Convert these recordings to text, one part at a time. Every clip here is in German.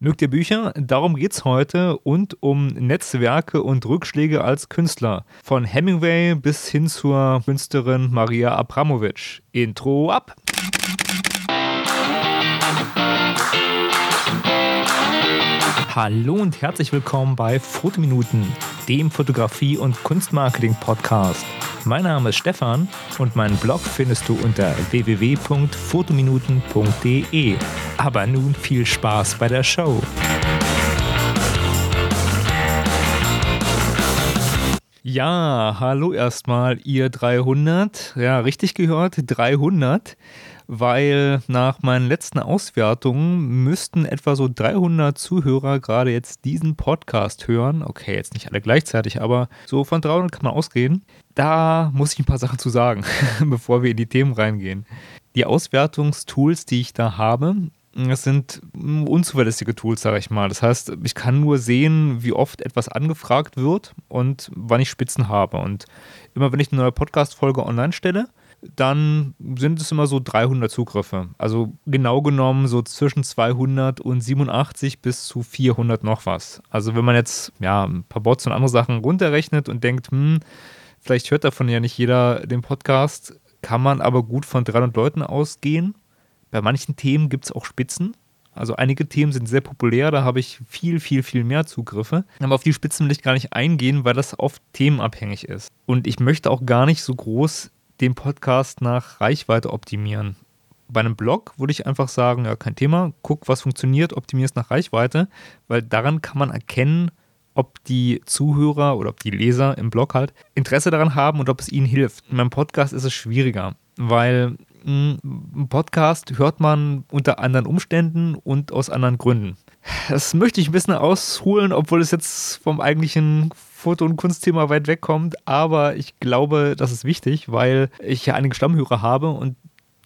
Mögt ihr Bücher? Darum geht's heute und um Netzwerke und Rückschläge als Künstler. Von Hemingway bis hin zur Künstlerin Maria Abramovic. Intro ab! Hallo und herzlich willkommen bei Fotominuten, dem Fotografie- und Kunstmarketing-Podcast. Mein Name ist Stefan und meinen Blog findest du unter www.fotominuten.de. Aber nun viel Spaß bei der Show. Ja, hallo erstmal, ihr 300. Ja, richtig gehört, 300 weil nach meinen letzten Auswertungen müssten etwa so 300 Zuhörer gerade jetzt diesen Podcast hören. Okay, jetzt nicht alle gleichzeitig, aber so von 300 kann man ausgehen. Da muss ich ein paar Sachen zu sagen, bevor wir in die Themen reingehen. Die Auswertungstools, die ich da habe, das sind unzuverlässige Tools, sage ich mal. Das heißt, ich kann nur sehen, wie oft etwas angefragt wird und wann ich Spitzen habe. Und immer wenn ich eine neue Podcast-Folge online stelle, dann sind es immer so 300 Zugriffe. Also genau genommen so zwischen 200 und 87 bis zu 400 noch was. Also wenn man jetzt ja ein paar Bots und andere Sachen runterrechnet und denkt, hm, vielleicht hört davon ja nicht jeder den Podcast, kann man aber gut von 300 Leuten ausgehen. Bei manchen Themen gibt es auch Spitzen. Also einige Themen sind sehr populär, da habe ich viel, viel, viel mehr Zugriffe. Aber auf die Spitzen will ich gar nicht eingehen, weil das oft themenabhängig ist. Und ich möchte auch gar nicht so groß den Podcast nach Reichweite optimieren. Bei einem Blog würde ich einfach sagen, ja, kein Thema, guck, was funktioniert, optimier es nach Reichweite, weil daran kann man erkennen, ob die Zuhörer oder ob die Leser im Blog halt Interesse daran haben und ob es ihnen hilft. In meinem Podcast ist es schwieriger, weil hm, ein Podcast hört man unter anderen Umständen und aus anderen Gründen. Das möchte ich ein bisschen ausholen, obwohl es jetzt vom eigentlichen Foto- und Kunstthema weit wegkommt, aber ich glaube, das ist wichtig, weil ich ja einige Stammhörer habe und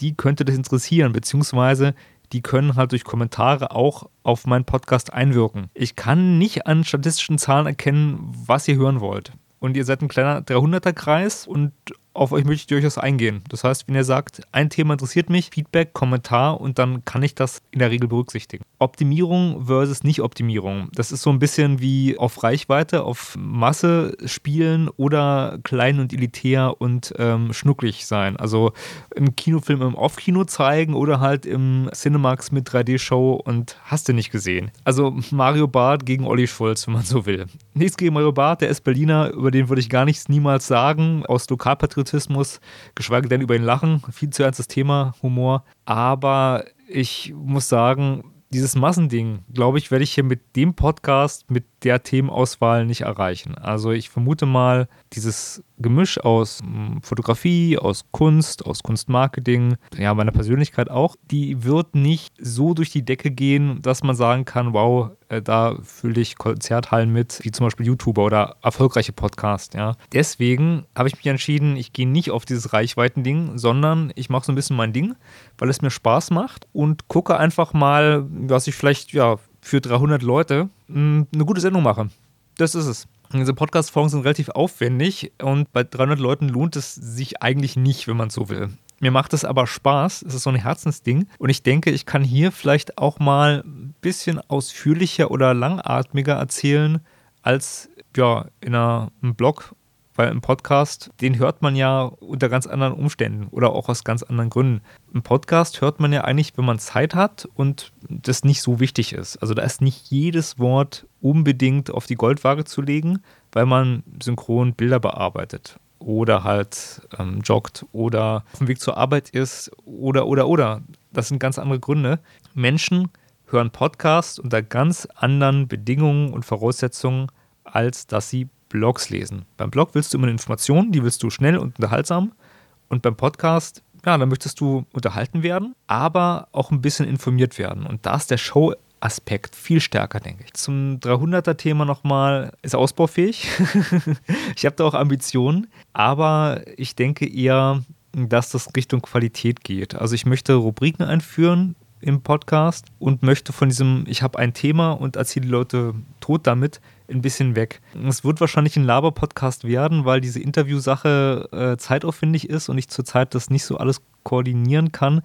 die könnte das interessieren, beziehungsweise die können halt durch Kommentare auch auf meinen Podcast einwirken. Ich kann nicht an statistischen Zahlen erkennen, was ihr hören wollt. Und ihr seid ein kleiner 300er-Kreis und auf euch möchte ich durchaus eingehen. Das heißt, wenn ihr sagt, ein Thema interessiert mich, Feedback, Kommentar und dann kann ich das in der Regel berücksichtigen. Optimierung versus Nicht-Optimierung. Das ist so ein bisschen wie auf Reichweite, auf Masse spielen oder klein und elitär und ähm, schnucklig sein. Also im Kinofilm im Off-Kino zeigen oder halt im Cinemax mit 3D-Show und hast du nicht gesehen. Also Mario Barth gegen Olli Schulz, wenn man so will. Nichts gegen Mario Barth, der ist Berliner, über den würde ich gar nichts niemals sagen. Aus Lokalpatriotismus Patriotismus, geschweige denn über ihn lachen. Viel zu ernstes Thema, Humor. Aber ich muss sagen, dieses Massending, glaube ich, werde ich hier mit dem Podcast, mit der Themenauswahl nicht erreichen. Also ich vermute mal, dieses Gemisch aus hm, Fotografie, aus Kunst, aus Kunstmarketing, ja, meiner Persönlichkeit auch, die wird nicht so durch die Decke gehen, dass man sagen kann, wow, äh, da fühle ich Konzerthallen mit, wie zum Beispiel YouTuber oder erfolgreiche Podcasts, ja. Deswegen habe ich mich entschieden, ich gehe nicht auf dieses Reichweiten-Ding, sondern ich mache so ein bisschen mein Ding, weil es mir Spaß macht und gucke einfach mal, was ich vielleicht, ja, für 300 Leute hm, eine gute Sendung mache. Das ist es. Diese Podcast-Folgen sind relativ aufwendig und bei 300 Leuten lohnt es sich eigentlich nicht, wenn man so will. Mir macht es aber Spaß. Es ist so ein Herzensding. Und ich denke, ich kann hier vielleicht auch mal ein bisschen ausführlicher oder langatmiger erzählen als ja, in einem Blog weil im Podcast, den hört man ja unter ganz anderen Umständen oder auch aus ganz anderen Gründen. Im Podcast hört man ja eigentlich, wenn man Zeit hat und das nicht so wichtig ist. Also da ist nicht jedes Wort unbedingt auf die Goldwaage zu legen, weil man synchron Bilder bearbeitet oder halt ähm, joggt oder auf dem Weg zur Arbeit ist oder oder oder. Das sind ganz andere Gründe. Menschen hören Podcasts unter ganz anderen Bedingungen und Voraussetzungen, als dass sie Blogs lesen. Beim Blog willst du immer eine Information, die willst du schnell und unterhaltsam. Und beim Podcast, ja, da möchtest du unterhalten werden, aber auch ein bisschen informiert werden. Und da ist der Show Aspekt viel stärker, denke ich. Zum 300er-Thema nochmal, ist ausbaufähig. ich habe da auch Ambitionen, aber ich denke eher, dass das Richtung Qualität geht. Also ich möchte Rubriken einführen im Podcast und möchte von diesem, ich habe ein Thema und erzähle die Leute tot damit, ein bisschen weg. Es wird wahrscheinlich ein Laber-Podcast werden, weil diese Interviewsache äh, zeitaufwendig ist und ich zurzeit das nicht so alles koordinieren kann.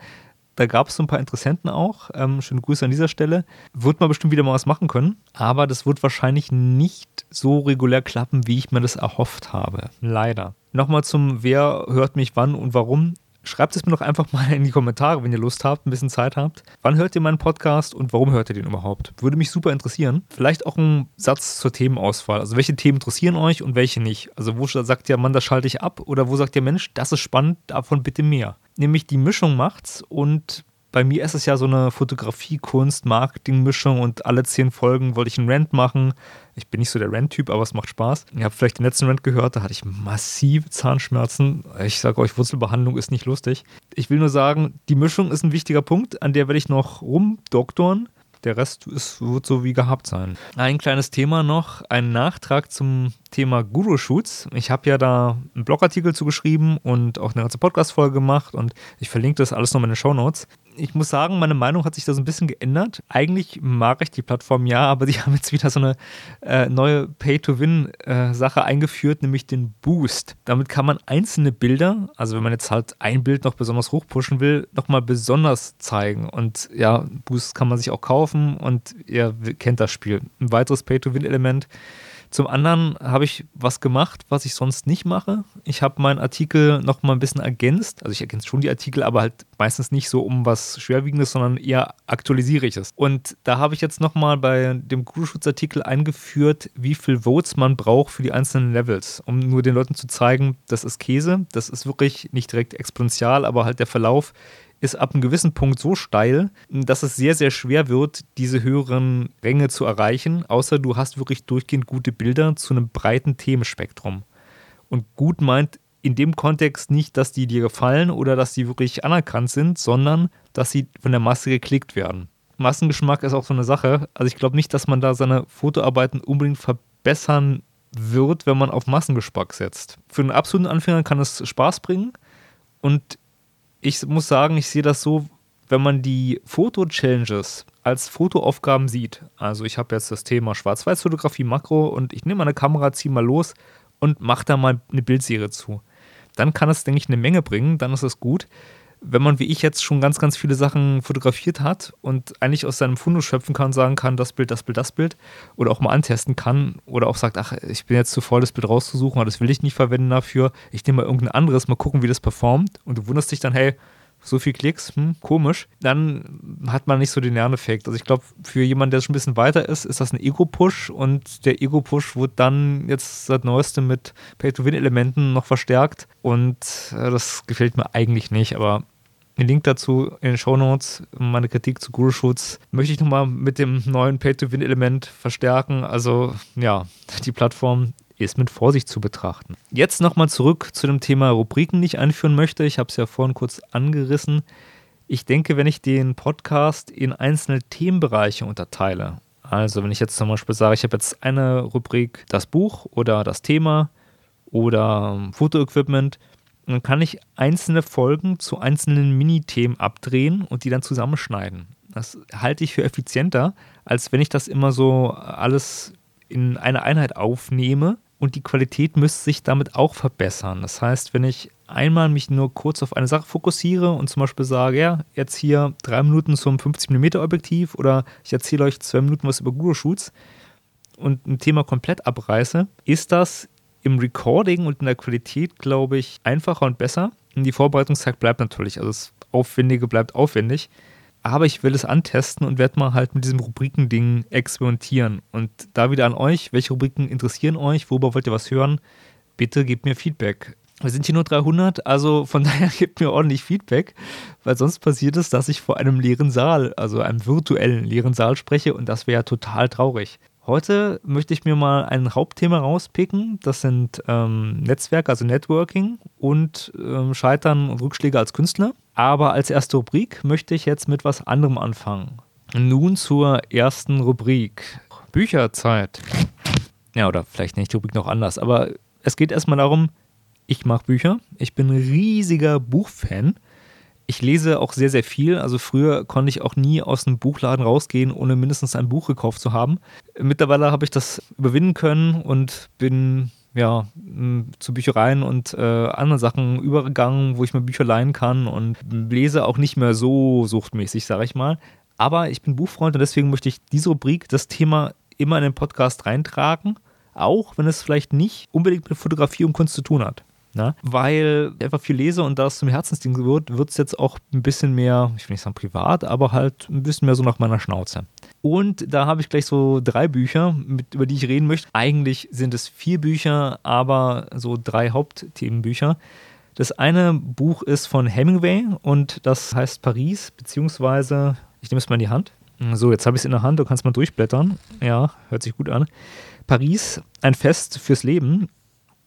Da gab es so ein paar Interessenten auch. Ähm, schöne Grüße an dieser Stelle. Wird man bestimmt wieder mal was machen können. Aber das wird wahrscheinlich nicht so regulär klappen, wie ich mir das erhofft habe. Leider. Nochmal zum Wer hört mich wann und warum. Schreibt es mir doch einfach mal in die Kommentare, wenn ihr Lust habt, ein bisschen Zeit habt. Wann hört ihr meinen Podcast und warum hört ihr den überhaupt? Würde mich super interessieren. Vielleicht auch ein Satz zur Themenauswahl. Also welche Themen interessieren euch und welche nicht? Also wo sagt ihr, Mann, das schalte ich ab? Oder wo sagt ihr, Mensch, das ist spannend, davon bitte mehr? Nämlich die Mischung macht's und bei mir ist es ja so eine Fotografie, Kunst, Marketing-Mischung und alle zehn Folgen wollte ich einen Rant machen. Ich bin nicht so der Rant-Typ, aber es macht Spaß. Ihr habt vielleicht den letzten Rant gehört, da hatte ich massive Zahnschmerzen. Ich sage euch, Wurzelbehandlung ist nicht lustig. Ich will nur sagen, die Mischung ist ein wichtiger Punkt, an der werde ich noch rumdoktoren. Der Rest ist, wird so wie gehabt sein. Ein kleines Thema noch, ein Nachtrag zum Thema Guru-Shoots. Ich habe ja da einen Blogartikel zugeschrieben und auch eine ganze Podcast-Folge gemacht und ich verlinke das alles noch in den Show Notes ich muss sagen, meine Meinung hat sich da so ein bisschen geändert. Eigentlich mag ich die Plattform ja, aber die haben jetzt wieder so eine äh, neue Pay-to-Win-Sache äh, eingeführt, nämlich den Boost. Damit kann man einzelne Bilder, also wenn man jetzt halt ein Bild noch besonders hochpushen will, nochmal besonders zeigen. Und ja, Boost kann man sich auch kaufen und ihr kennt das Spiel. Ein weiteres Pay-to-Win-Element. Zum anderen habe ich was gemacht, was ich sonst nicht mache. Ich habe meinen Artikel noch mal ein bisschen ergänzt. Also ich ergänze schon die Artikel, aber halt meistens nicht so um was Schwerwiegendes, sondern eher aktualisiere ich es. Und da habe ich jetzt noch mal bei dem Google-Schutz-Artikel eingeführt, wie viel Votes man braucht für die einzelnen Levels, um nur den Leuten zu zeigen, das ist Käse. Das ist wirklich nicht direkt exponentiell, aber halt der Verlauf ist ab einem gewissen Punkt so steil, dass es sehr, sehr schwer wird, diese höheren Ränge zu erreichen, außer du hast wirklich durchgehend gute Bilder zu einem breiten Themenspektrum. Und gut meint in dem Kontext nicht, dass die dir gefallen oder dass die wirklich anerkannt sind, sondern dass sie von der Masse geklickt werden. Massengeschmack ist auch so eine Sache. Also ich glaube nicht, dass man da seine Fotoarbeiten unbedingt verbessern wird, wenn man auf Massengeschmack setzt. Für einen absoluten Anfänger kann es Spaß bringen und ich muss sagen, ich sehe das so, wenn man die Foto-Challenges als Fotoaufgaben sieht. Also ich habe jetzt das Thema Schwarz-Weiß-Fotografie Makro und ich nehme meine Kamera, ziehe mal los und mache da mal eine Bildserie zu. Dann kann es, denke ich, eine Menge bringen, dann ist es gut. Wenn man wie ich jetzt schon ganz, ganz viele Sachen fotografiert hat und eigentlich aus seinem Fundus schöpfen kann sagen kann, das Bild, das Bild, das Bild oder auch mal antesten kann oder auch sagt, ach, ich bin jetzt zu voll, das Bild rauszusuchen, aber das will ich nicht verwenden dafür, ich nehme mal irgendein anderes, mal gucken, wie das performt und du wunderst dich dann, hey, so viel Klicks, hm, komisch, dann hat man nicht so den Lerneffekt. Also ich glaube, für jemanden, der schon ein bisschen weiter ist, ist das ein Ego-Push und der Ego-Push wird dann jetzt seit neuestem mit Pay-to-Win-Elementen noch verstärkt und äh, das gefällt mir eigentlich nicht, aber den Link dazu in den Show Notes. Meine Kritik zu Guru Shoots möchte ich nochmal mit dem neuen Pay-to-Win-Element verstärken. Also ja, die Plattform ist mit Vorsicht zu betrachten. Jetzt nochmal zurück zu dem Thema Rubriken, die ich einführen möchte. Ich habe es ja vorhin kurz angerissen. Ich denke, wenn ich den Podcast in einzelne Themenbereiche unterteile, also wenn ich jetzt zum Beispiel sage, ich habe jetzt eine Rubrik das Buch oder das Thema oder Fotoequipment, dann kann ich einzelne Folgen zu einzelnen Mini-Themen abdrehen und die dann zusammenschneiden. Das halte ich für effizienter, als wenn ich das immer so alles in eine Einheit aufnehme und die Qualität müsste sich damit auch verbessern. Das heißt, wenn ich einmal mich nur kurz auf eine Sache fokussiere und zum Beispiel sage, ja, jetzt hier drei Minuten zum 50mm Objektiv oder ich erzähle euch zwei Minuten was über Google Shoots und ein Thema komplett abreiße, ist das im Recording und in der Qualität, glaube ich, einfacher und besser. Und die Vorbereitungszeit bleibt natürlich, also das Aufwendige bleibt aufwendig aber ich will es antesten und werde mal halt mit diesem Rubrikending experimentieren. Und da wieder an euch, welche Rubriken interessieren euch, worüber wollt ihr was hören? Bitte gebt mir Feedback. Wir sind hier nur 300, also von daher gebt mir ordentlich Feedback, weil sonst passiert es, dass ich vor einem leeren Saal, also einem virtuellen leeren Saal spreche und das wäre total traurig. Heute möchte ich mir mal ein Hauptthema rauspicken. Das sind ähm, Netzwerk, also Networking und ähm, Scheitern und Rückschläge als Künstler. Aber als erste Rubrik möchte ich jetzt mit was anderem anfangen. Nun zur ersten Rubrik. Bücherzeit. Ja, oder vielleicht nicht die Rubrik noch anders, aber es geht erstmal darum, ich mache Bücher. Ich bin ein riesiger Buchfan ich lese auch sehr, sehr viel. Also früher konnte ich auch nie aus einem Buchladen rausgehen, ohne mindestens ein Buch gekauft zu haben. Mittlerweile habe ich das überwinden können und bin ja, zu Büchereien und äh, anderen Sachen übergegangen, wo ich mir Bücher leihen kann und lese auch nicht mehr so suchtmäßig, sage ich mal. Aber ich bin Buchfreund und deswegen möchte ich diese Rubrik, das Thema immer in den Podcast reintragen, auch wenn es vielleicht nicht unbedingt mit Fotografie und Kunst zu tun hat. Ne? Weil einfach viel lese und da es zum Herzensding wird, wird es jetzt auch ein bisschen mehr, ich will nicht sagen privat, aber halt ein bisschen mehr so nach meiner Schnauze. Und da habe ich gleich so drei Bücher, mit, über die ich reden möchte. Eigentlich sind es vier Bücher, aber so drei Hauptthemenbücher. Das eine Buch ist von Hemingway und das heißt Paris, beziehungsweise, ich nehme es mal in die Hand. So, jetzt habe ich es in der Hand, du kannst mal durchblättern. Ja, hört sich gut an. Paris, ein Fest fürs Leben.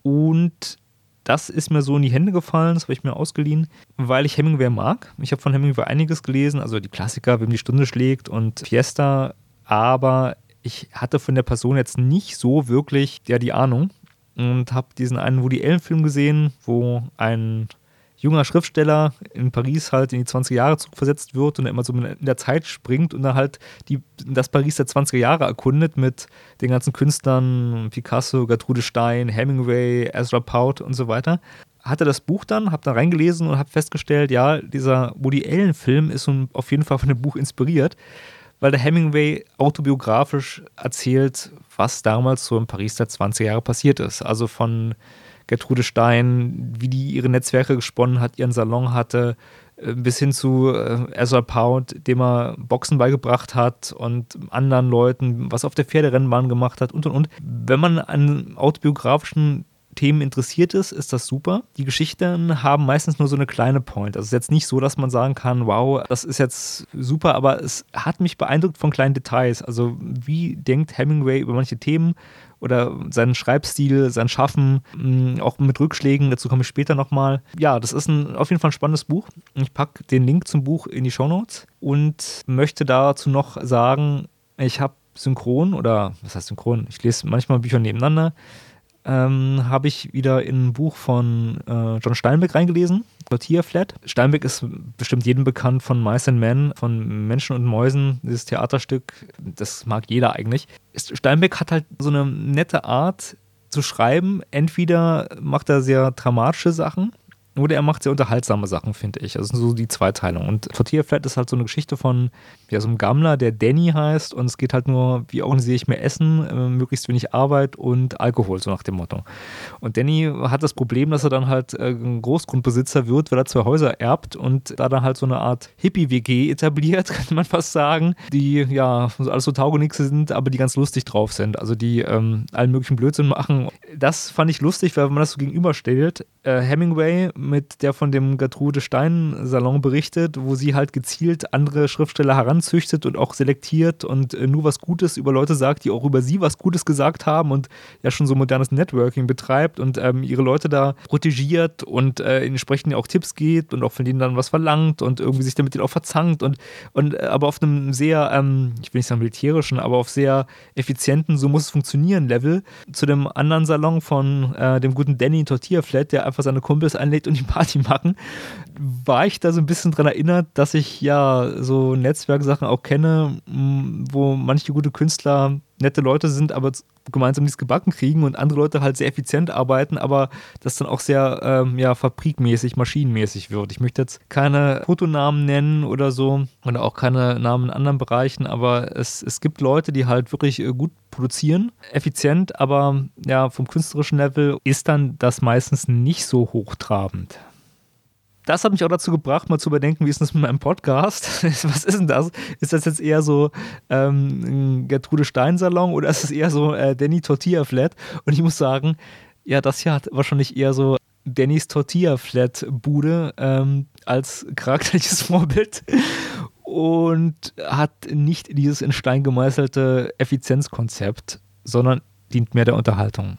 Und das ist mir so in die Hände gefallen, das habe ich mir ausgeliehen, weil ich Hemingway mag. Ich habe von Hemingway einiges gelesen, also die Klassiker, Wem die Stunde schlägt und Fiesta, aber ich hatte von der Person jetzt nicht so wirklich ja, die Ahnung und habe diesen einen Woody Allen-Film gesehen, wo ein junger Schriftsteller in Paris halt in die 20er Jahre zurückversetzt wird und er immer so in der Zeit springt und dann halt die, das Paris der 20er Jahre erkundet mit den ganzen Künstlern, Picasso, Gertrude Stein, Hemingway, Ezra Pound und so weiter. Hatte das Buch dann, habe da reingelesen und habe festgestellt, ja, dieser Woody Allen-Film ist auf jeden Fall von dem Buch inspiriert, weil der Hemingway autobiografisch erzählt, was damals so in Paris der 20er Jahre passiert ist. Also von Gertrude Stein, wie die ihre Netzwerke gesponnen hat, ihren Salon hatte, äh, bis hin zu äh, Ezra Pound, dem er Boxen beigebracht hat und anderen Leuten, was auf der Pferderennbahn gemacht hat und und und. Wenn man an autobiografischen Themen interessiert ist, ist das super. Die Geschichten haben meistens nur so eine kleine Point. Also es ist jetzt nicht so, dass man sagen kann, wow, das ist jetzt super, aber es hat mich beeindruckt von kleinen Details. Also wie denkt Hemingway über manche Themen oder seinen Schreibstil, sein Schaffen, mm, auch mit Rückschlägen, dazu komme ich später nochmal. Ja, das ist ein, auf jeden Fall ein spannendes Buch. Ich packe den Link zum Buch in die Shownotes und möchte dazu noch sagen, ich habe synchron oder was heißt synchron? Ich lese manchmal Bücher nebeneinander ähm, habe ich wieder in ein Buch von äh, John Steinbeck reingelesen, Tortilla Flat. Steinbeck ist bestimmt jedem bekannt von Mice and Men, von Menschen und Mäusen, dieses Theaterstück. Das mag jeder eigentlich. Steinbeck hat halt so eine nette Art zu schreiben. Entweder macht er sehr dramatische Sachen oder er macht sehr unterhaltsame Sachen, finde ich. Also so die Zweiteilung. Und Tortilla Flat ist halt so eine Geschichte von ja, so einem Gammler, der Danny heißt. Und es geht halt nur, wie organisiere ich mehr Essen, äh, möglichst wenig Arbeit und Alkohol, so nach dem Motto. Und Danny hat das Problem, dass er dann halt äh, Großgrundbesitzer wird, weil er zwei Häuser erbt und da dann halt so eine Art Hippie-WG etabliert, könnte man fast sagen, die ja alles so Taugenixe sind, aber die ganz lustig drauf sind. Also die ähm, allen möglichen Blödsinn machen. Das fand ich lustig, weil wenn man das so gegenüberstellt, äh, Hemingway mit der von dem Gertrude Stein Salon berichtet, wo sie halt gezielt andere Schriftsteller heranzüchtet und auch selektiert und äh, nur was Gutes über Leute sagt, die auch über sie was Gutes gesagt haben und ja schon so modernes Networking betreibt und ähm, ihre Leute da protegiert und äh, entsprechend auch Tipps gibt und auch von denen dann was verlangt und irgendwie sich damit auch verzankt und, und äh, aber auf einem sehr, ähm, ich will nicht sagen militärischen, aber auf sehr effizienten, so muss es funktionieren Level zu dem anderen Salon von äh, dem guten Danny Tortilla Flat, der einfach seine Kumpels einlädt und die Party machen, war ich da so ein bisschen dran erinnert, dass ich ja so Netzwerksachen auch kenne, wo manche gute Künstler nette Leute sind, aber gemeinsam nichts gebacken kriegen und andere Leute halt sehr effizient arbeiten, aber das dann auch sehr ähm, ja, fabrikmäßig, maschinenmäßig wird. Ich möchte jetzt keine Fotonamen nennen oder so oder auch keine Namen in anderen Bereichen, aber es, es gibt Leute, die halt wirklich äh, gut produzieren, effizient, aber ja, vom künstlerischen Level ist dann das meistens nicht so hochtrabend das hat mich auch dazu gebracht, mal zu überdenken, wie ist das mit meinem Podcast? Was ist denn das? Ist das jetzt eher so ähm, Gertrude Stein Salon oder ist es eher so äh, Danny Tortilla Flat? Und ich muss sagen, ja, das hier hat wahrscheinlich eher so Dannys Tortilla Flat Bude ähm, als charakterliches Vorbild und hat nicht dieses in Stein gemeißelte Effizienzkonzept, sondern dient mehr der Unterhaltung.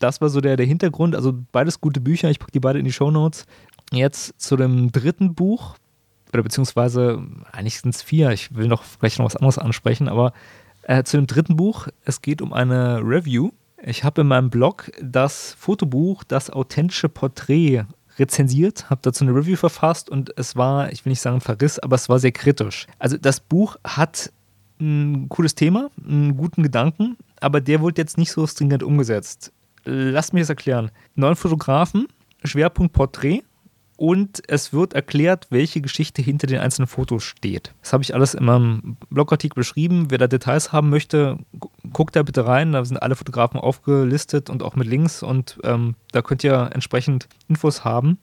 Das war so der, der Hintergrund. Also beides gute Bücher. Ich packe die beide in die Show Notes jetzt zu dem dritten Buch, oder beziehungsweise eigentlich sind es vier, ich will noch vielleicht noch was anderes ansprechen, aber äh, zu dem dritten Buch, es geht um eine Review. Ich habe in meinem Blog das Fotobuch, das authentische Porträt rezensiert, habe dazu eine Review verfasst und es war, ich will nicht sagen Verriss, aber es war sehr kritisch. Also das Buch hat ein cooles Thema, einen guten Gedanken, aber der wurde jetzt nicht so stringent umgesetzt Lasst mich das erklären. Neun Fotografen, Schwerpunkt Porträt und es wird erklärt, welche Geschichte hinter den einzelnen Fotos steht. Das habe ich alles in meinem Blogartikel beschrieben. Wer da Details haben möchte, guckt da bitte rein. Da sind alle Fotografen aufgelistet und auch mit Links und ähm, da könnt ihr entsprechend Infos haben.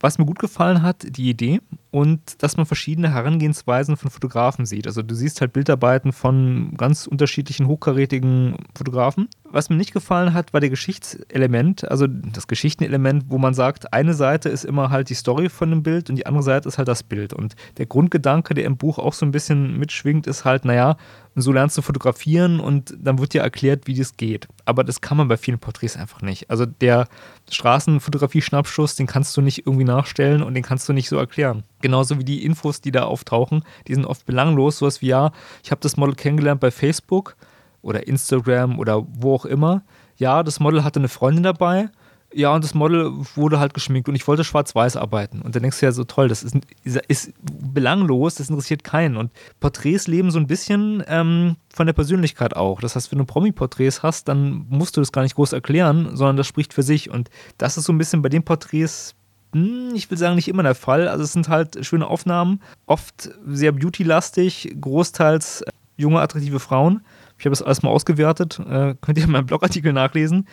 Was mir gut gefallen hat, die Idee und dass man verschiedene Herangehensweisen von Fotografen sieht. Also du siehst halt Bildarbeiten von ganz unterschiedlichen hochkarätigen Fotografen. Was mir nicht gefallen hat, war der Geschichtselement, also das Geschichtenelement, wo man sagt, eine Seite ist immer halt die Story von dem Bild und die andere Seite ist halt das Bild. Und der Grundgedanke, der im Buch auch so ein bisschen mitschwingt, ist halt, naja, so lernst du fotografieren und dann wird dir erklärt, wie das geht. Aber das kann man bei vielen Porträts einfach nicht. Also der Straßenfotografie-Schnappschuss, den kannst du nicht irgendwie nachstellen und den kannst du nicht so erklären. Genauso wie die Infos, die da auftauchen, die sind oft belanglos. Sowas wie, ja, ich habe das Model kennengelernt bei Facebook oder Instagram oder wo auch immer. Ja, das Model hatte eine Freundin dabei ja, und das Model wurde halt geschminkt und ich wollte schwarz-weiß arbeiten. Und dann denkst du ja so, toll, das ist, ist belanglos, das interessiert keinen. Und Porträts leben so ein bisschen ähm, von der Persönlichkeit auch. Das heißt, wenn du Promi-Porträts hast, dann musst du das gar nicht groß erklären, sondern das spricht für sich. Und das ist so ein bisschen bei den Porträts, ich will sagen, nicht immer der Fall. Also es sind halt schöne Aufnahmen, oft sehr beauty-lastig, großteils äh, junge, attraktive Frauen. Ich habe das alles mal ausgewertet, äh, könnt ihr in meinem Blogartikel nachlesen.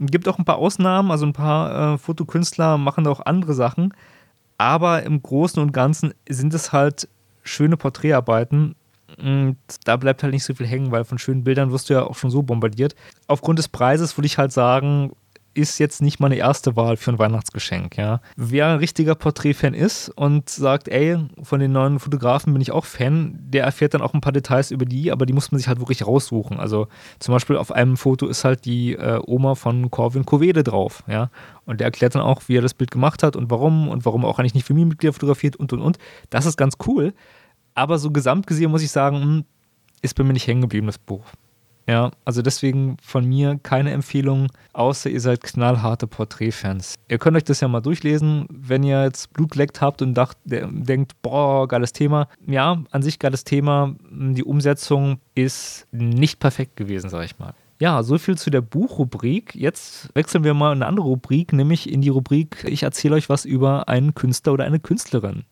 Gibt auch ein paar Ausnahmen, also ein paar äh, Fotokünstler machen auch andere Sachen. Aber im Großen und Ganzen sind es halt schöne Porträtarbeiten. Und da bleibt halt nicht so viel hängen, weil von schönen Bildern wirst du ja auch schon so bombardiert. Aufgrund des Preises würde ich halt sagen, ist jetzt nicht meine erste Wahl für ein Weihnachtsgeschenk. Ja. Wer ein richtiger Porträtfan ist und sagt, ey, von den neuen Fotografen bin ich auch Fan, der erfährt dann auch ein paar Details über die, aber die muss man sich halt wirklich raussuchen. Also zum Beispiel auf einem Foto ist halt die äh, Oma von Corvin Covede drauf. Ja. Und der erklärt dann auch, wie er das Bild gemacht hat und warum und warum auch eigentlich nicht Familienmitglieder fotografiert und und und. Das ist ganz cool. Aber so gesamt gesehen muss ich sagen, hm, ist bei mir nicht hängen geblieben, das Buch. Ja, also deswegen von mir keine Empfehlung, außer ihr seid knallharte Porträtfans. Ihr könnt euch das ja mal durchlesen, wenn ihr jetzt Blut geleckt habt und dacht, denkt, boah, geiles Thema. Ja, an sich geiles Thema. Die Umsetzung ist nicht perfekt gewesen, sag ich mal. Ja, so viel zu der Buchrubrik. Jetzt wechseln wir mal in eine andere Rubrik, nämlich in die Rubrik Ich erzähle euch was über einen Künstler oder eine Künstlerin.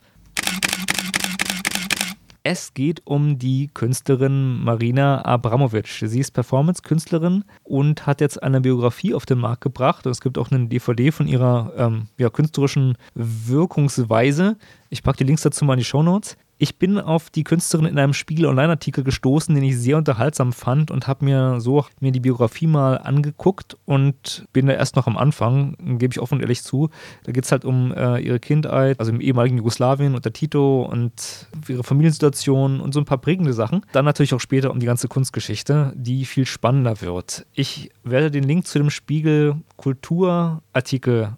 Es geht um die Künstlerin Marina Abramovic. Sie ist Performance-Künstlerin und hat jetzt eine Biografie auf den Markt gebracht. Und es gibt auch eine DVD von ihrer ähm, ja, künstlerischen Wirkungsweise. Ich packe die Links dazu mal in die Show Notes. Ich bin auf die Künstlerin in einem Spiegel Online-Artikel gestoßen, den ich sehr unterhaltsam fand und habe mir so mir die Biografie mal angeguckt und bin da erst noch am Anfang, gebe ich offen und ehrlich zu. Da geht es halt um äh, ihre Kindheit, also im ehemaligen Jugoslawien unter Tito und ihre Familiensituation und so ein paar prägende Sachen. Dann natürlich auch später um die ganze Kunstgeschichte, die viel spannender wird. Ich werde den Link zu dem Spiegel Kulturartikel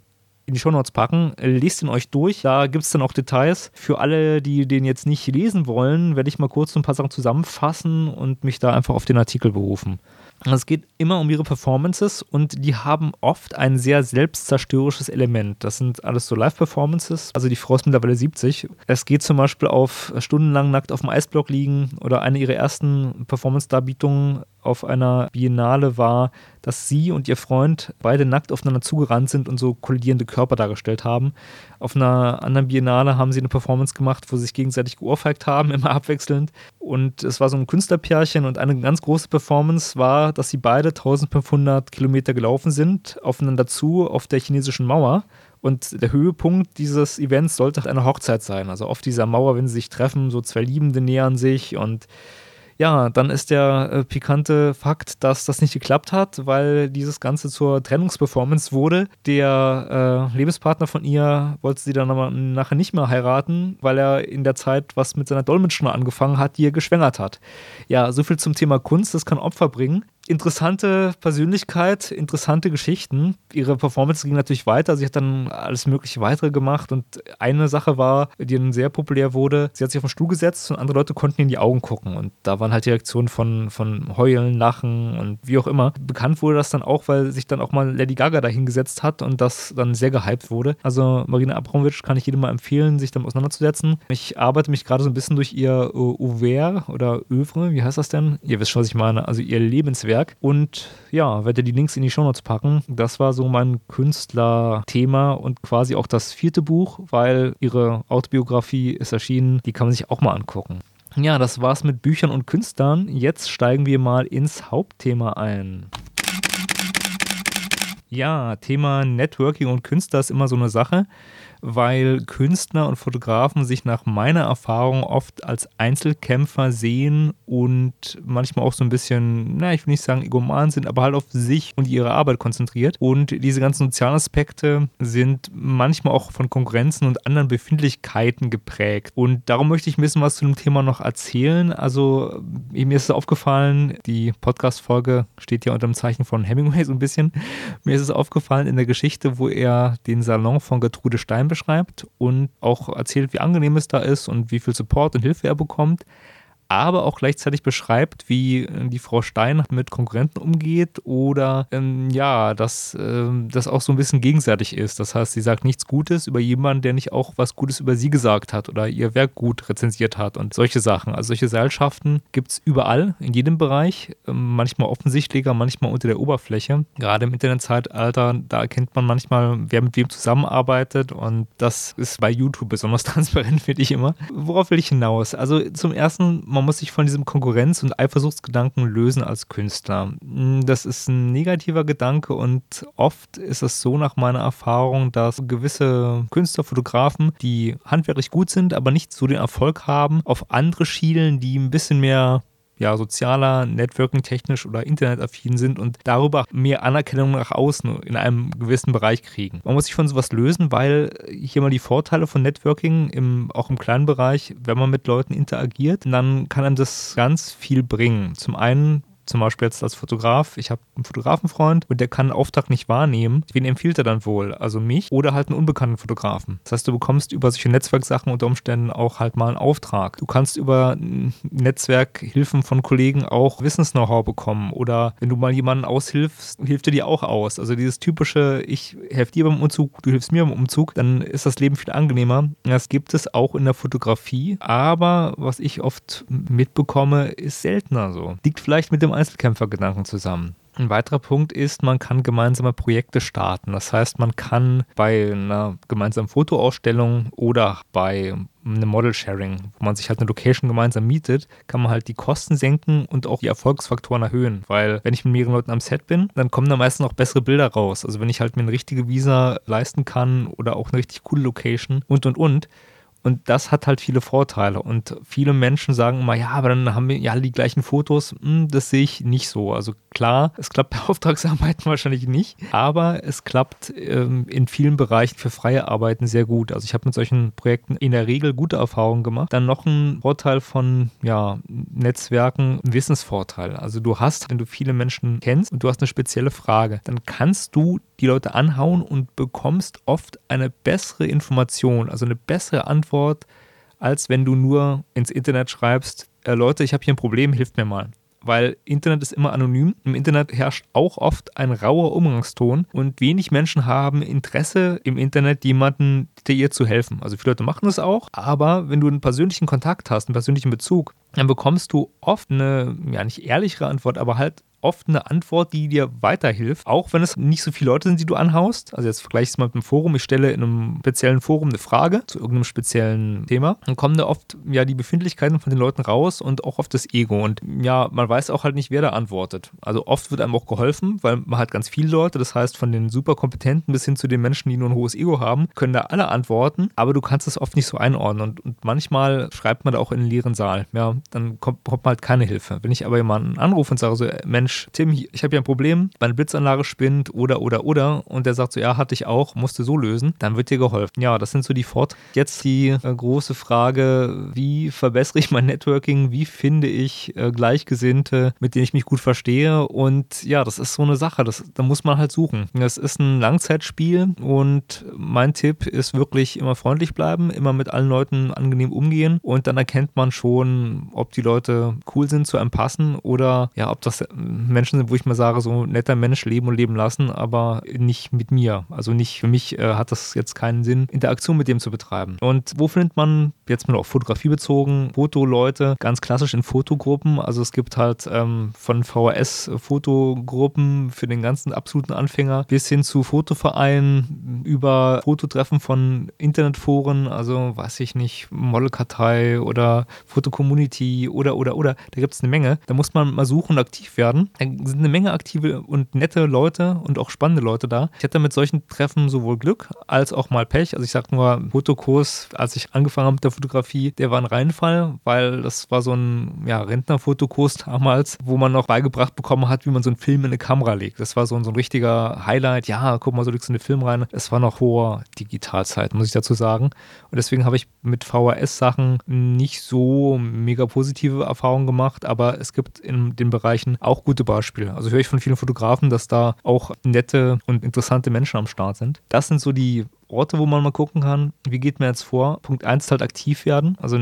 in die Shownotes packen. Lest ihn euch durch. Da gibt es dann auch Details. Für alle, die den jetzt nicht lesen wollen, werde ich mal kurz ein paar Sachen zusammenfassen und mich da einfach auf den Artikel berufen. Es geht immer um ihre Performances und die haben oft ein sehr selbstzerstörerisches Element. Das sind alles so Live-Performances. Also die Frau ist mittlerweile 70. Es geht zum Beispiel auf stundenlang nackt auf dem Eisblock liegen oder eine ihrer ersten Performance-Darbietungen auf einer Biennale war, dass sie und ihr Freund beide nackt aufeinander zugerannt sind und so kollidierende Körper dargestellt haben. Auf einer anderen Biennale haben sie eine Performance gemacht, wo sie sich gegenseitig geohrfeigt haben, immer abwechselnd. Und es war so ein Künstlerpärchen und eine ganz große Performance war, dass sie beide 1500 Kilometer gelaufen sind, aufeinander zu auf der chinesischen Mauer. Und der Höhepunkt dieses Events sollte eine Hochzeit sein. Also auf dieser Mauer, wenn sie sich treffen, so zwei Liebende nähern sich und ja, dann ist der äh, pikante Fakt, dass das nicht geklappt hat, weil dieses Ganze zur Trennungsperformance wurde. Der äh, Lebenspartner von ihr wollte sie dann aber nachher nicht mehr heiraten, weil er in der Zeit was mit seiner Dolmetscherin angefangen hat, die er geschwängert hat. Ja, so viel zum Thema Kunst, das kann Opfer bringen interessante Persönlichkeit, interessante Geschichten. Ihre Performance ging natürlich weiter. Sie hat dann alles mögliche weitere gemacht und eine Sache war, die dann sehr populär wurde. Sie hat sich auf den Stuhl gesetzt und andere Leute konnten in die Augen gucken und da waren halt die Reaktionen von, von Heulen, Lachen und wie auch immer. Bekannt wurde das dann auch, weil sich dann auch mal Lady Gaga da hingesetzt hat und das dann sehr gehypt wurde. Also Marina Abramovic kann ich jedem mal empfehlen, sich damit auseinanderzusetzen. Ich arbeite mich gerade so ein bisschen durch ihr Ouvert oder Övre, wie heißt das denn? Ihr wisst schon, was ich meine. Also ihr Lebenswerk Netzwerk. Und ja, werde die Links in die Shownotes packen. Das war so mein Künstler-Thema und quasi auch das vierte Buch, weil ihre Autobiografie ist erschienen. Die kann man sich auch mal angucken. Ja, das war's mit Büchern und Künstlern. Jetzt steigen wir mal ins Hauptthema ein. Ja, Thema Networking und Künstler ist immer so eine Sache weil Künstler und Fotografen sich nach meiner Erfahrung oft als Einzelkämpfer sehen und manchmal auch so ein bisschen, na, ich will nicht sagen egoman sind, aber halt auf sich und ihre Arbeit konzentriert. Und diese ganzen sozialen Aspekte sind manchmal auch von Konkurrenzen und anderen Befindlichkeiten geprägt. Und darum möchte ich ein bisschen was zu dem Thema noch erzählen. Also, mir ist es aufgefallen, die Podcast-Folge steht ja unter dem Zeichen von Hemingway so ein bisschen. Mir ist es aufgefallen in der Geschichte, wo er den Salon von Gertrude Stein beschreibt und auch erzählt, wie angenehm es da ist und wie viel Support und Hilfe er bekommt aber auch gleichzeitig beschreibt, wie äh, die Frau Stein mit Konkurrenten umgeht oder ähm, ja, dass ähm, das auch so ein bisschen gegenseitig ist. Das heißt, sie sagt nichts Gutes über jemanden, der nicht auch was Gutes über sie gesagt hat oder ihr Werk gut rezensiert hat und solche Sachen. Also solche Seilschaften gibt es überall, in jedem Bereich, ähm, manchmal offensichtlicher, manchmal unter der Oberfläche. Gerade im Internetzeitalter, da erkennt man manchmal, wer mit wem zusammenarbeitet und das ist bei YouTube besonders transparent, finde ich immer. Worauf will ich hinaus? Also zum ersten, man muss sich von diesem Konkurrenz- und Eifersuchtsgedanken lösen als Künstler. Hm, das ist ein negativer Gedanke und oft ist es so nach meiner Erfahrung, dass gewisse Künstler, Fotografen, die handwerklich gut sind, aber nicht so den Erfolg haben, auf andere schielen, die ein bisschen mehr ja, sozialer, networking-technisch oder internetaffin sind und darüber mehr Anerkennung nach außen in einem gewissen Bereich kriegen. Man muss sich von sowas lösen, weil hier mal die Vorteile von Networking, im, auch im kleinen Bereich, wenn man mit Leuten interagiert, dann kann einem das ganz viel bringen. Zum einen zum Beispiel jetzt als Fotograf, ich habe einen Fotografenfreund und der kann einen Auftrag nicht wahrnehmen. Wen empfiehlt er dann wohl? Also mich oder halt einen unbekannten Fotografen. Das heißt, du bekommst über solche Netzwerksachen unter Umständen auch halt mal einen Auftrag. Du kannst über Netzwerkhilfen von Kollegen auch Wissens-Know-how bekommen oder wenn du mal jemanden aushilfst, hilft er dir auch aus. Also dieses typische, ich helfe dir beim Umzug, du hilfst mir beim Umzug, dann ist das Leben viel angenehmer. Das gibt es auch in der Fotografie, aber was ich oft mitbekomme, ist seltener so. Liegt vielleicht mit dem Einzelkämpfergedanken zusammen. Ein weiterer Punkt ist, man kann gemeinsame Projekte starten. Das heißt, man kann bei einer gemeinsamen Fotoausstellung oder bei einem Model-Sharing, wo man sich halt eine Location gemeinsam mietet, kann man halt die Kosten senken und auch die Erfolgsfaktoren erhöhen. Weil wenn ich mit mehreren Leuten am Set bin, dann kommen da meistens auch bessere Bilder raus. Also wenn ich halt mir eine richtige Visa leisten kann oder auch eine richtig coole Location und und und, und das hat halt viele Vorteile. Und viele Menschen sagen immer, ja, aber dann haben wir ja die gleichen Fotos. Hm, das sehe ich nicht so. Also klar, es klappt bei Auftragsarbeiten wahrscheinlich nicht, aber es klappt ähm, in vielen Bereichen für freie Arbeiten sehr gut. Also ich habe mit solchen Projekten in der Regel gute Erfahrungen gemacht. Dann noch ein Vorteil von ja, Netzwerken, ein Wissensvorteil. Also du hast, wenn du viele Menschen kennst und du hast eine spezielle Frage, dann kannst du die Leute anhauen und bekommst oft eine bessere Information, also eine bessere Antwort, als wenn du nur ins Internet schreibst, äh, Leute, ich habe hier ein Problem, hilft mir mal weil Internet ist immer anonym. Im Internet herrscht auch oft ein rauer Umgangston und wenig Menschen haben Interesse im Internet, jemanden detailliert zu helfen. Also viele Leute machen das auch, aber wenn du einen persönlichen Kontakt hast, einen persönlichen Bezug, dann bekommst du oft eine, ja nicht ehrlichere Antwort, aber halt oft eine Antwort, die dir weiterhilft, auch wenn es nicht so viele Leute sind, die du anhaust. Also jetzt vergleiche ich es mal mit einem Forum. Ich stelle in einem speziellen Forum eine Frage zu irgendeinem speziellen Thema. Dann kommen da oft ja die Befindlichkeiten von den Leuten raus und auch oft das Ego. Und ja, man weiß auch halt nicht, wer da antwortet. Also oft wird einem auch geholfen, weil man hat ganz viele Leute. Das heißt, von den superkompetenten bis hin zu den Menschen, die nur ein hohes Ego haben, können da alle antworten. Aber du kannst es oft nicht so einordnen. Und, und manchmal schreibt man da auch in den leeren Saal. Ja, dann kommt, kommt man halt keine Hilfe. Wenn ich aber jemanden anrufe und sage so, Mensch, Mensch, Tim, ich habe hier ein Problem, meine Blitzanlage spinnt oder, oder, oder. Und der sagt so, ja, hatte ich auch, musste so lösen. Dann wird dir geholfen. Ja, das sind so die Fort. Jetzt die äh, große Frage, wie verbessere ich mein Networking? Wie finde ich äh, Gleichgesinnte, mit denen ich mich gut verstehe? Und ja, das ist so eine Sache. Das, da muss man halt suchen. Das ist ein Langzeitspiel und mein Tipp ist wirklich immer freundlich bleiben, immer mit allen Leuten angenehm umgehen und dann erkennt man schon, ob die Leute cool sind, zu einem passen oder ja, ob das Menschen sind, wo ich mal sage, so netter Mensch leben und leben lassen, aber nicht mit mir. Also nicht für mich äh, hat das jetzt keinen Sinn, Interaktion mit dem zu betreiben. Und wo findet man, jetzt mal auf Fotografie bezogen, Fotoleute, ganz klassisch in Fotogruppen. Also es gibt halt ähm, von VHS Fotogruppen für den ganzen absoluten Anfänger bis hin zu Fotovereinen über Fototreffen von Internetforen, also weiß ich nicht, Modelkartei oder Fotocommunity oder oder oder, da gibt es eine Menge. Da muss man mal suchen und aktiv werden. Da sind eine Menge aktive und nette Leute und auch spannende Leute da. Ich hatte mit solchen Treffen sowohl Glück als auch mal Pech. Also ich sag nur, Fotokurs, als ich angefangen habe mit der Fotografie, der war ein Reinfall, weil das war so ein ja, Rentnerfotokurs damals, wo man noch beigebracht bekommen hat, wie man so einen Film in eine Kamera legt. Das war so ein, so ein richtiger Highlight. Ja, guck mal, so legst du einen Film rein. Es war noch vor Digitalzeit, muss ich dazu sagen. Und deswegen habe ich mit VHS-Sachen nicht so mega positive Erfahrungen gemacht, aber es gibt in den Bereichen auch gute Beispiele. Also höre ich von vielen Fotografen, dass da auch nette und interessante Menschen am Start sind. Das sind so die Orte, wo man mal gucken kann, wie geht man jetzt vor. Punkt 1 ist halt aktiv werden. Also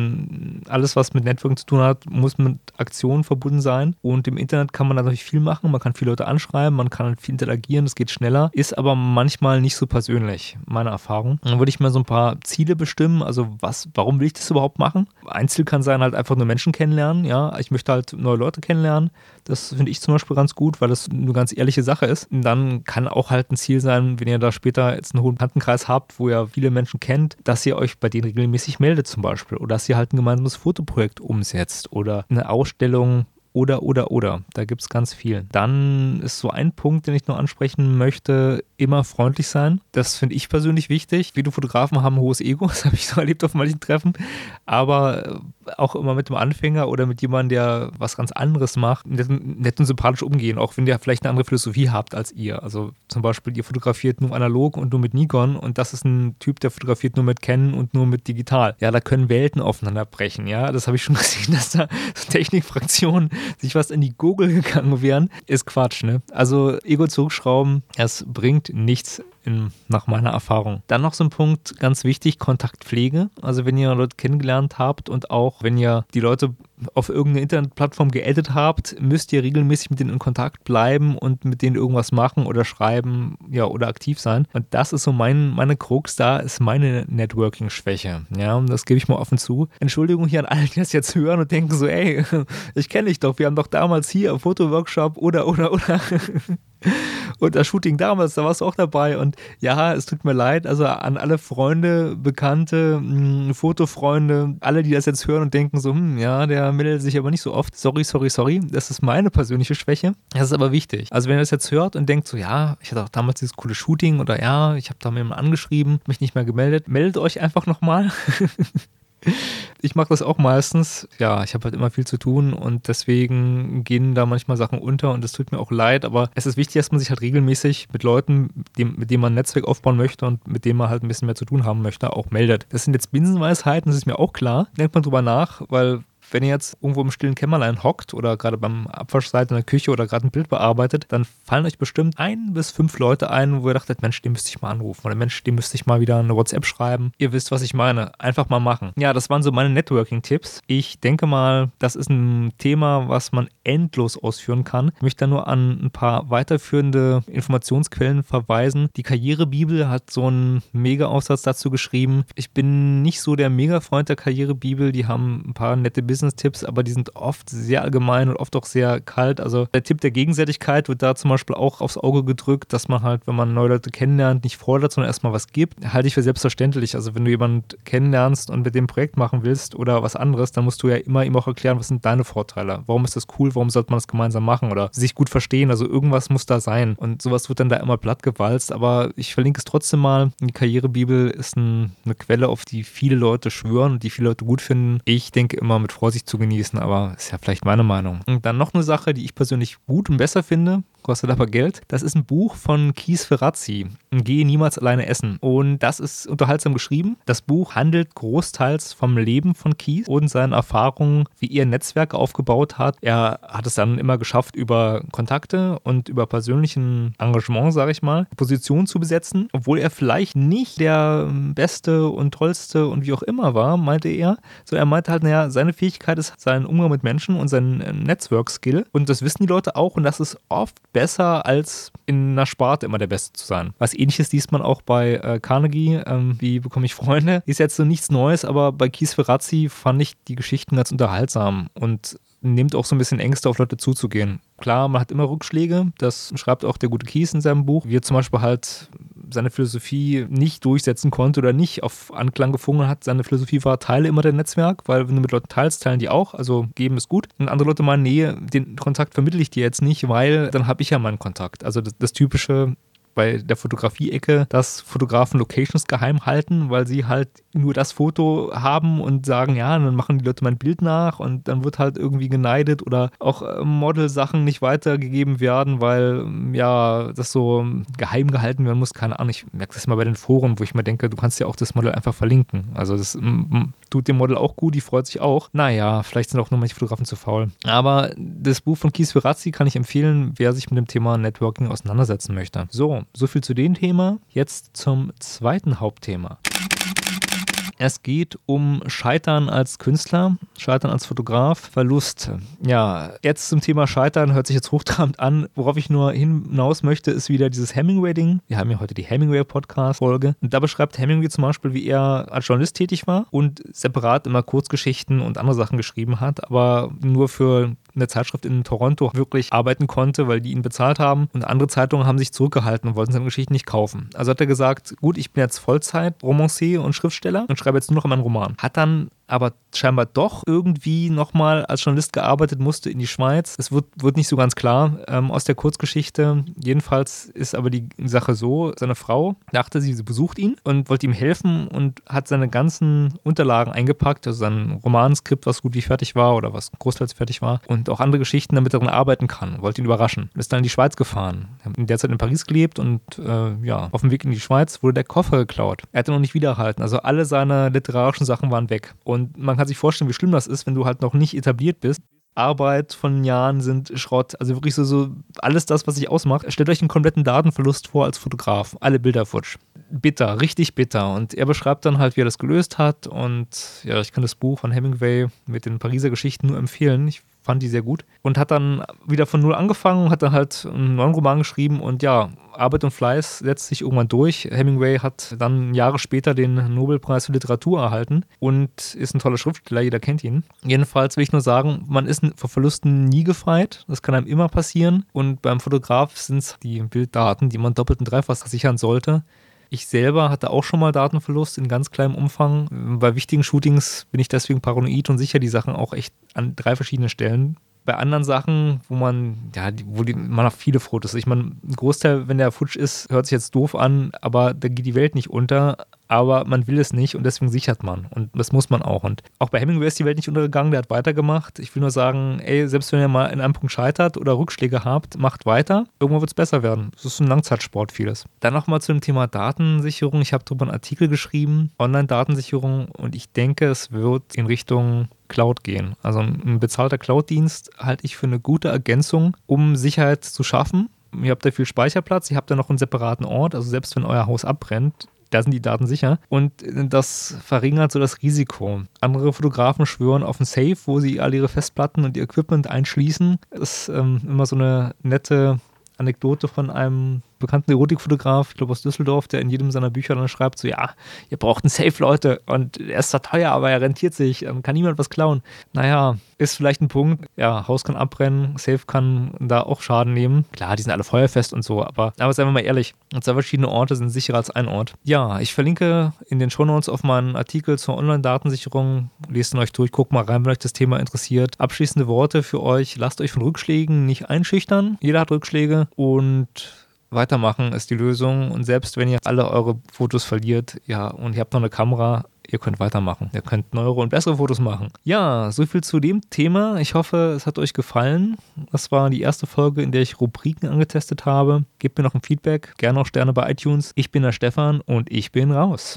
alles, was mit Networking zu tun hat, muss mit Aktionen verbunden sein. Und im Internet kann man natürlich viel machen. Man kann viele Leute anschreiben, man kann viel interagieren, es geht schneller, ist aber manchmal nicht so persönlich, meine Erfahrung. Dann würde ich mir so ein paar Ziele bestimmen. Also was, warum will ich das überhaupt machen? Ein Ziel kann sein, halt einfach nur Menschen kennenlernen. Ja, ich möchte halt neue Leute kennenlernen. Das finde ich zum Beispiel ganz gut, weil das eine ganz ehrliche Sache ist. Und dann kann auch halt ein Ziel sein, wenn ihr da später jetzt einen hohen Bekanntenkreis habt, wo ihr viele Menschen kennt, dass ihr euch bei denen regelmäßig meldet zum Beispiel oder dass ihr halt ein gemeinsames Fotoprojekt umsetzt oder eine Ausstellung oder, oder, oder. Da gibt es ganz viel. Dann ist so ein Punkt, den ich noch ansprechen möchte, immer freundlich sein. Das finde ich persönlich wichtig. Viele Fotografen haben ein hohes Ego, das habe ich so erlebt auf manchen Treffen. Aber auch immer mit dem Anfänger oder mit jemandem, der was ganz anderes macht, nett, nett und sympathisch umgehen, auch wenn ihr vielleicht eine andere Philosophie habt als ihr. Also zum Beispiel, ihr fotografiert nur analog und nur mit Nikon und das ist ein Typ, der fotografiert nur mit Canon und nur mit digital. Ja, da können Welten aufeinander brechen. Ja, das habe ich schon gesehen, dass da Technikfraktionen sich was in die Google gegangen wären, ist Quatsch, ne? Also Ego zurückschrauben, es bringt nichts in, nach meiner Erfahrung. Dann noch so ein Punkt, ganz wichtig, Kontaktpflege. Also wenn ihr Leute kennengelernt habt und auch wenn ihr die Leute auf irgendeine Internetplattform geaddet habt, müsst ihr regelmäßig mit denen in Kontakt bleiben und mit denen irgendwas machen oder schreiben, ja, oder aktiv sein. Und das ist so mein, meine Krux, da ist meine Networking-Schwäche. Ja, das gebe ich mal offen zu. Entschuldigung hier an alle, die das jetzt hören und denken so, ey, ich kenne dich doch, wir haben doch damals hier Fotoworkshop oder, oder, oder. Und das Shooting damals, da warst du auch dabei. Und ja, es tut mir leid. Also an alle Freunde, Bekannte, mh, hm, Fotofreunde, alle, die das jetzt hören und denken so, hm, ja, der meldet sich aber nicht so oft. Sorry, sorry, sorry. Das ist meine persönliche Schwäche. Das ist aber wichtig. Also wenn ihr das jetzt hört und denkt so, ja, ich hatte auch damals dieses coole Shooting oder ja, ich habe da jemanden angeschrieben, mich nicht mehr gemeldet, meldet euch einfach nochmal. Ich mache das auch meistens. Ja, ich habe halt immer viel zu tun und deswegen gehen da manchmal Sachen unter und es tut mir auch leid, aber es ist wichtig, dass man sich halt regelmäßig mit Leuten, mit denen man ein Netzwerk aufbauen möchte und mit denen man halt ein bisschen mehr zu tun haben möchte, auch meldet. Das sind jetzt Binsenweisheiten, das ist mir auch klar. Denkt man drüber nach, weil wenn ihr jetzt irgendwo im stillen Kämmerlein hockt oder gerade beim Abwaschseite in der Küche oder gerade ein Bild bearbeitet, dann fallen euch bestimmt ein bis fünf Leute ein, wo ihr dachtet, Mensch, den müsste ich mal anrufen oder Mensch, dem müsste ich mal wieder eine WhatsApp schreiben. Ihr wisst, was ich meine. Einfach mal machen. Ja, das waren so meine Networking-Tipps. Ich denke mal, das ist ein Thema, was man endlos ausführen kann. Ich möchte da nur an ein paar weiterführende Informationsquellen verweisen. Die Karrierebibel hat so einen Mega-Aufsatz dazu geschrieben. Ich bin nicht so der Mega-Freund der Karrierebibel. Die haben ein paar nette Business-Tipps, aber die sind oft sehr allgemein und oft auch sehr kalt. Also der Tipp der Gegenseitigkeit wird da zum Beispiel auch aufs Auge gedrückt, dass man halt, wenn man neue Leute kennenlernt, nicht fordert, sondern erstmal was gibt. Halte ich für selbstverständlich. Also wenn du jemanden kennenlernst und mit dem Projekt machen willst oder was anderes, dann musst du ja immer ihm auch erklären, was sind deine Vorteile. Warum ist das cool? Warum sollte man das gemeinsam machen? Oder sich gut verstehen. Also irgendwas muss da sein. Und sowas wird dann da immer platt gewalzt. Aber ich verlinke es trotzdem mal. Die Karrierebibel ist ein, eine Quelle, auf die viele Leute schwören und die viele Leute gut finden. Ich denke immer mit Vorsicht zu genießen, aber ist ja vielleicht meine Meinung. Und dann noch eine Sache, die ich persönlich gut und besser finde, kostet aber Geld. Das ist ein Buch von Kies Ferrazzi. Gehe niemals alleine essen. Und das ist unterhaltsam geschrieben. Das Buch handelt großteils vom Leben von Kies und seinen Erfahrungen, wie er Netzwerke aufgebaut hat. Er hat es dann immer geschafft, über Kontakte und über persönlichen Engagement, sage ich mal, Positionen zu besetzen, obwohl er vielleicht nicht der beste und tollste und wie auch immer war, meinte er. So, er meinte halt, naja, seine Fähigkeit ist sein Umgang mit Menschen und sein Netzwerk-Skill. Und das wissen die Leute auch und das ist oft besser als in einer Sparte immer der Beste zu sein. Was ähnliches liest man auch bei äh, Carnegie, ähm, wie bekomme ich Freunde. Ist jetzt so nichts Neues, aber bei Kies Ferrazzi fand ich die Geschichten ganz unterhaltsam und nimmt auch so ein bisschen Ängste auf Leute zuzugehen. Klar, man hat immer Rückschläge, das schreibt auch der gute Kies in seinem Buch. Wie er zum Beispiel halt seine Philosophie nicht durchsetzen konnte oder nicht auf Anklang gefunden hat. Seine Philosophie war, teile immer dein Netzwerk, weil wenn du mit Leuten teilst, teilen die auch. Also geben ist gut. Und andere Leute meinen, nee, den Kontakt vermittle ich dir jetzt nicht, weil dann habe ich ja meinen Kontakt. Also das, das typische bei der Fotografie-Ecke, dass Fotografen Locations geheim halten, weil sie halt nur das Foto haben und sagen, ja, dann machen die Leute mein Bild nach und dann wird halt irgendwie geneidet oder auch äh, Model-Sachen nicht weitergegeben werden, weil ja, das so geheim gehalten werden muss. Keine Ahnung, ich merke das mal bei den Foren, wo ich mir denke, du kannst ja auch das Model einfach verlinken. Also das tut dem Model auch gut, die freut sich auch. Naja, vielleicht sind auch nur manche Fotografen zu faul. Aber das Buch von Kies Ferrazzi kann ich empfehlen, wer sich mit dem Thema Networking auseinandersetzen möchte. So, so viel zu dem Thema. Jetzt zum zweiten Hauptthema. Es geht um Scheitern als Künstler, Scheitern als Fotograf, Verlust. Ja, jetzt zum Thema Scheitern hört sich jetzt hochtrabend an. Worauf ich nur hinaus möchte, ist wieder dieses Hemingway-Ding. Wir haben ja heute die Hemingway-Podcast-Folge. Und da beschreibt Hemingway zum Beispiel, wie er als Journalist tätig war und separat immer Kurzgeschichten und andere Sachen geschrieben hat, aber nur für eine Zeitschrift in Toronto wirklich arbeiten konnte, weil die ihn bezahlt haben. Und andere Zeitungen haben sich zurückgehalten und wollten seine Geschichten nicht kaufen. Also hat er gesagt, gut, ich bin jetzt Vollzeit-Romancier und Schriftsteller und schreibe jetzt nur noch meinen Roman. Hat dann aber scheinbar doch irgendwie nochmal als Journalist gearbeitet musste in die Schweiz. Es wird, wird nicht so ganz klar ähm, aus der Kurzgeschichte. Jedenfalls ist aber die Sache so, seine Frau dachte, sie besucht ihn und wollte ihm helfen und hat seine ganzen Unterlagen eingepackt, also sein Romanskript, was gut wie fertig war oder was großteils fertig war und auch andere Geschichten, damit er daran arbeiten kann. Wollte ihn überraschen. Ist dann in die Schweiz gefahren. Hat in der Zeit in Paris gelebt und äh, ja, auf dem Weg in die Schweiz wurde der Koffer geklaut. Er hatte noch nicht wiedererhalten. Also alle seine literarischen Sachen waren weg. Und und man kann sich vorstellen, wie schlimm das ist, wenn du halt noch nicht etabliert bist. Arbeit von Jahren sind Schrott. Also wirklich so, so alles das, was sich ausmacht. Stellt euch einen kompletten Datenverlust vor als Fotograf. Alle Bilder futsch. Bitter, richtig bitter. Und er beschreibt dann halt, wie er das gelöst hat. Und ja, ich kann das Buch von Hemingway mit den Pariser Geschichten nur empfehlen. Ich fand die sehr gut. Und hat dann wieder von Null angefangen, hat dann halt einen neuen Roman geschrieben und ja, Arbeit und Fleiß setzt sich irgendwann durch. Hemingway hat dann Jahre später den Nobelpreis für Literatur erhalten und ist ein toller Schriftsteller, jeder kennt ihn. Jedenfalls will ich nur sagen, man ist vor Verlusten nie gefeit. Das kann einem immer passieren. Und beim Fotograf sind es die Bilddaten, die man doppelt und dreifach sichern sollte. Ich selber hatte auch schon mal Datenverlust in ganz kleinem Umfang. Bei wichtigen Shootings bin ich deswegen paranoid und sicher die Sachen auch echt an drei verschiedenen Stellen. Bei anderen Sachen, wo man, ja, wo die, man hat viele Fotos. Ich meine, ein Großteil, wenn der futsch ist, hört sich jetzt doof an, aber da geht die Welt nicht unter aber man will es nicht und deswegen sichert man. Und das muss man auch. Und auch bei Hemingway ist die Welt nicht untergegangen, der hat weitergemacht. Ich will nur sagen, ey, selbst wenn ihr mal in einem Punkt scheitert oder Rückschläge habt, macht weiter. Irgendwann wird es besser werden. Das ist ein Langzeitsport vieles. Dann nochmal zu dem Thema Datensicherung. Ich habe darüber einen Artikel geschrieben, Online-Datensicherung, und ich denke, es wird in Richtung Cloud gehen. Also ein bezahlter Cloud-Dienst halte ich für eine gute Ergänzung, um Sicherheit zu schaffen. Ihr habt da viel Speicherplatz, ihr habt da noch einen separaten Ort, also selbst wenn euer Haus abbrennt, da sind die Daten sicher. Und das verringert so das Risiko. Andere Fotografen schwören auf ein Safe, wo sie all ihre Festplatten und ihr Equipment einschließen. Das ist ähm, immer so eine nette Anekdote von einem bekannten Erotikfotograf, ich glaube aus Düsseldorf, der in jedem seiner Bücher dann schreibt, so ja, ihr braucht einen Safe, Leute, und er ist zwar teuer, aber er rentiert sich, dann kann niemand was klauen. Naja, ist vielleicht ein Punkt, ja, Haus kann abbrennen, Safe kann da auch Schaden nehmen. Klar, die sind alle feuerfest und so, aber, aber seien wir mal ehrlich, zwei verschiedene Orte sind sicherer als ein Ort. Ja, ich verlinke in den Shownotes auf meinen Artikel zur Online-Datensicherung, lest ihn euch durch, guckt mal rein, wenn euch das Thema interessiert. Abschließende Worte für euch, lasst euch von Rückschlägen nicht einschüchtern, jeder hat Rückschläge und weitermachen ist die Lösung. Und selbst wenn ihr alle eure Fotos verliert, ja, und ihr habt noch eine Kamera, ihr könnt weitermachen. Ihr könnt neuere und bessere Fotos machen. Ja, so viel zu dem Thema. Ich hoffe, es hat euch gefallen. Das war die erste Folge, in der ich Rubriken angetestet habe. Gebt mir noch ein Feedback, gerne auch Sterne bei iTunes. Ich bin der Stefan und ich bin raus.